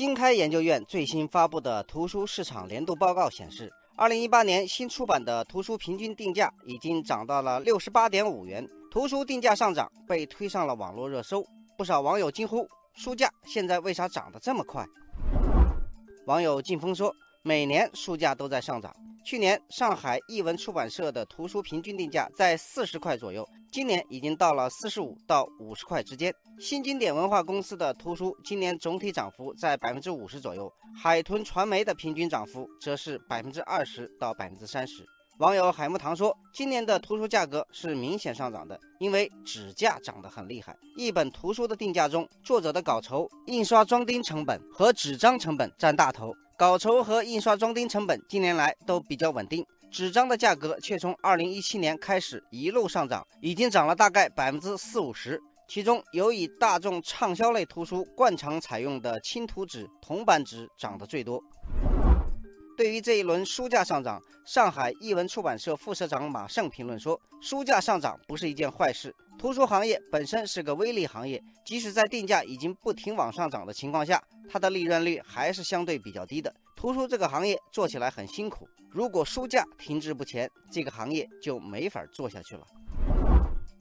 经开研究院最新发布的图书市场年度报告显示，二零一八年新出版的图书平均定价已经涨到了六十八点五元。图书定价上涨被推上了网络热搜，不少网友惊呼：“书价现在为啥涨得这么快？”网友劲风说：“每年书价都在上涨。去年上海译文出版社的图书平均定价在四十块左右。”今年已经到了四十五到五十块之间。新经典文化公司的图书今年总体涨幅在百分之五十左右，海豚传媒的平均涨幅则是百分之二十到百分之三十。网友海木堂说，今年的图书价格是明显上涨的，因为纸价涨得很厉害。一本图书的定价中，作者的稿酬、印刷装订成本和纸张成本占大头，稿酬和印刷装订成本近年来都比较稳定。纸张的价格却从二零一七年开始一路上涨，已经涨了大概百分之四五十。其中，有以大众畅销类图书惯常采用的轻图纸、铜版纸涨得最多。对于这一轮书价上涨，上海译文出版社副社长马胜评论说：“书价上涨不是一件坏事，图书行业本身是个微利行业，即使在定价已经不停往上涨的情况下，它的利润率还是相对比较低的。图书这个行业做起来很辛苦。”如果书价停滞不前，这个行业就没法做下去了。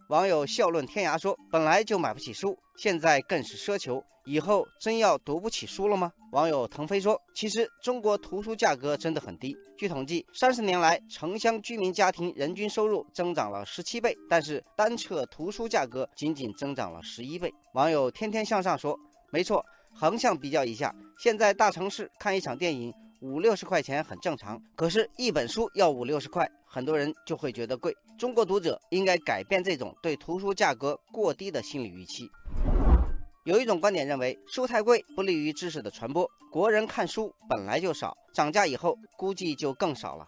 网友笑论天涯说：“本来就买不起书，现在更是奢求，以后真要读不起书了吗？”网友腾飞说：“其实中国图书价格真的很低。据统计，三十年来城乡居民家庭人均收入增长了十七倍，但是单册图书价格仅仅增长了十一倍。”网友天天向上说：“没错，横向比较一下，现在大城市看一场电影。”五六十块钱很正常，可是，一本书要五六十块，很多人就会觉得贵。中国读者应该改变这种对图书价格过低的心理预期。有一种观点认为，书太贵不利于知识的传播，国人看书本来就少，涨价以后估计就更少了。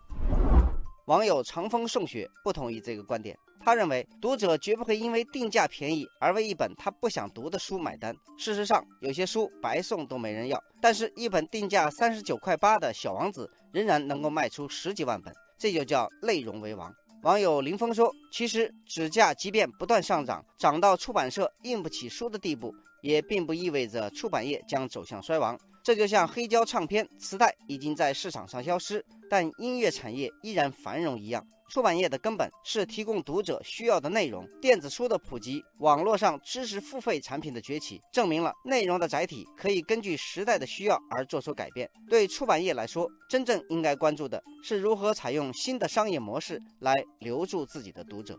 网友长风送雪不同意这个观点。他认为，读者绝不会因为定价便宜而为一本他不想读的书买单。事实上，有些书白送都没人要，但是一本定价三十九块八的小王子仍然能够卖出十几万本，这就叫内容为王。网友林峰说：“其实纸价即便不断上涨，涨到出版社印不起书的地步，也并不意味着出版业将走向衰亡。这就像黑胶唱片、磁带已经在市场上消失，但音乐产业依然繁荣一样。”出版业的根本是提供读者需要的内容。电子书的普及，网络上知识付费产品的崛起，证明了内容的载体可以根据时代的需要而做出改变。对出版业来说，真正应该关注的是如何采用新的商业模式来留住自己的读者。